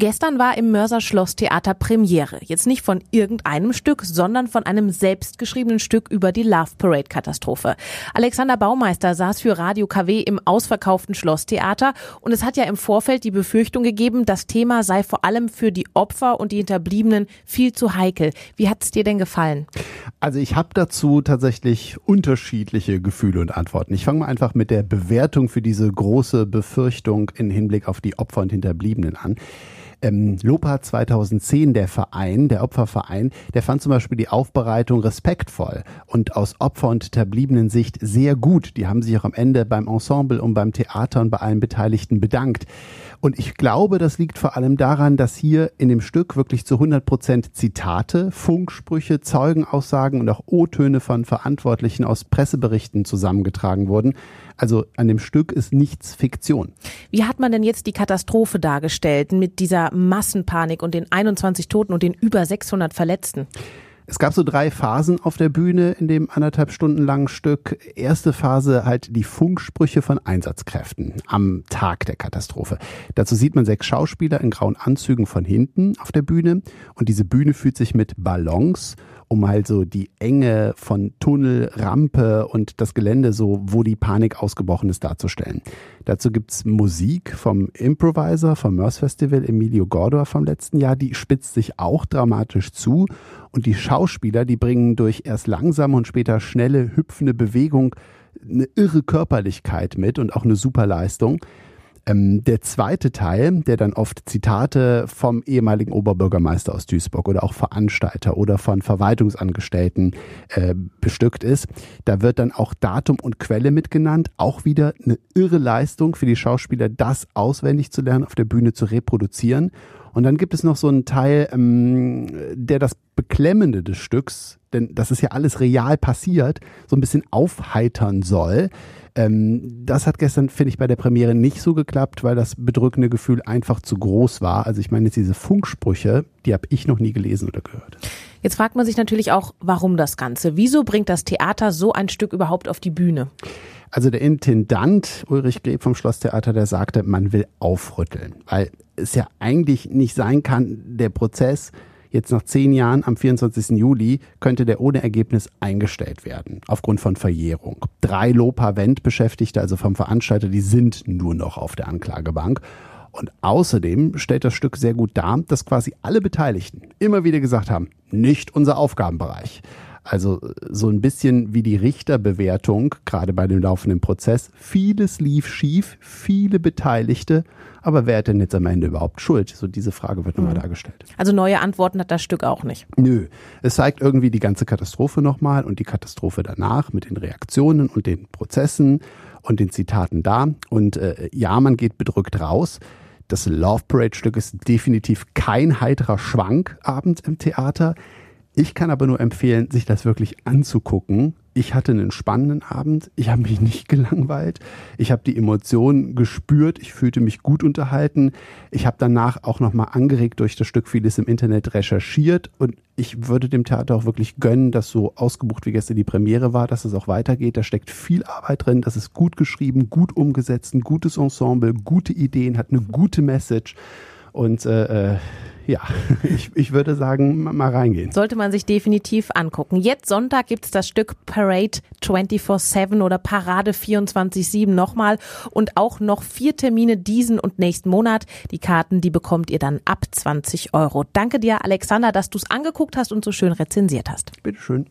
Gestern war im Mörser Schlosstheater Premiere. Jetzt nicht von irgendeinem Stück, sondern von einem selbstgeschriebenen Stück über die Love Parade Katastrophe. Alexander Baumeister saß für Radio KW im ausverkauften Schlosstheater und es hat ja im Vorfeld die Befürchtung gegeben, das Thema sei vor allem für die Opfer und die Hinterbliebenen viel zu heikel. Wie hat es dir denn gefallen? Also ich habe dazu tatsächlich unterschiedliche Gefühle und Antworten. Ich fange mal einfach mit der Bewertung für diese große Befürchtung in Hinblick auf die Opfer und Hinterbliebenen an. Ähm, Lopa 2010, der Verein, der Opferverein, der fand zum Beispiel die Aufbereitung respektvoll und aus Opfer- und hinterbliebenen Sicht sehr gut. Die haben sich auch am Ende beim Ensemble und beim Theater und bei allen Beteiligten bedankt. Und ich glaube, das liegt vor allem daran, dass hier in dem Stück wirklich zu 100 Prozent Zitate, Funksprüche, Zeugenaussagen und auch O-Töne von Verantwortlichen aus Presseberichten zusammengetragen wurden. Also an dem Stück ist nichts Fiktion. Wie hat man denn jetzt die Katastrophe dargestellt mit dieser Massenpanik und den 21 Toten und den über 600 Verletzten? Es gab so drei Phasen auf der Bühne in dem anderthalb Stunden langen Stück. Erste Phase halt die Funksprüche von Einsatzkräften am Tag der Katastrophe. Dazu sieht man sechs Schauspieler in grauen Anzügen von hinten auf der Bühne und diese Bühne fühlt sich mit Ballons um also die Enge von Tunnel, Rampe und das Gelände so, wo die Panik ausgebrochen ist, darzustellen. Dazu gibt's Musik vom Improviser vom Mörs Festival Emilio Gordor vom letzten Jahr, die spitzt sich auch dramatisch zu und die Schauspieler, die bringen durch erst langsame und später schnelle, hüpfende Bewegung eine irre Körperlichkeit mit und auch eine super Leistung. Ähm, der zweite Teil, der dann oft Zitate vom ehemaligen Oberbürgermeister aus Duisburg oder auch Veranstalter oder von Verwaltungsangestellten äh, bestückt ist, da wird dann auch Datum und Quelle mitgenannt. Auch wieder eine irre Leistung für die Schauspieler, das auswendig zu lernen, auf der Bühne zu reproduzieren. Und dann gibt es noch so einen Teil, ähm, der das Beklemmende des Stücks, denn das ist ja alles real passiert, so ein bisschen aufheitern soll. Ähm, das hat gestern, finde ich, bei der Premiere nicht so geklappt, weil das bedrückende Gefühl einfach zu groß war. Also ich meine jetzt diese Funksprüche, die habe ich noch nie gelesen oder gehört. Jetzt fragt man sich natürlich auch, warum das Ganze? Wieso bringt das Theater so ein Stück überhaupt auf die Bühne? Also der Intendant Ulrich Greb vom Schlosstheater, der sagte, man will aufrütteln, weil es ja eigentlich nicht sein kann, der Prozess Jetzt nach zehn Jahren am 24. Juli könnte der ohne Ergebnis eingestellt werden, aufgrund von Verjährung. Drei Lopa-Vent-Beschäftigte, also vom Veranstalter, die sind nur noch auf der Anklagebank. Und außerdem stellt das Stück sehr gut dar, dass quasi alle Beteiligten immer wieder gesagt haben, nicht unser Aufgabenbereich. Also so ein bisschen wie die Richterbewertung, gerade bei dem laufenden Prozess. Vieles lief schief, viele Beteiligte, aber wer hat denn jetzt am Ende überhaupt Schuld? So diese Frage wird nochmal mhm. dargestellt. Also neue Antworten hat das Stück auch nicht. Nö. Es zeigt irgendwie die ganze Katastrophe nochmal und die Katastrophe danach mit den Reaktionen und den Prozessen und den Zitaten da. Und äh, ja, man geht bedrückt raus. Das Love Parade Stück ist definitiv kein heiterer Schwank abends im Theater. Ich kann aber nur empfehlen, sich das wirklich anzugucken. Ich hatte einen spannenden Abend. Ich habe mich nicht gelangweilt. Ich habe die Emotionen gespürt. Ich fühlte mich gut unterhalten. Ich habe danach auch nochmal angeregt durch das Stück vieles im Internet recherchiert. Und ich würde dem Theater auch wirklich gönnen, dass so ausgebucht wie gestern die Premiere war, dass es auch weitergeht. Da steckt viel Arbeit drin. Das ist gut geschrieben, gut umgesetzt, ein gutes Ensemble, gute Ideen, hat eine gute Message. Und äh, äh ja, ich, ich würde sagen, mal reingehen. Sollte man sich definitiv angucken. Jetzt Sonntag gibt es das Stück Parade 24-7 oder Parade 24-7 nochmal und auch noch vier Termine diesen und nächsten Monat. Die Karten, die bekommt ihr dann ab 20 Euro. Danke dir, Alexander, dass du es angeguckt hast und so schön rezensiert hast. Bitteschön.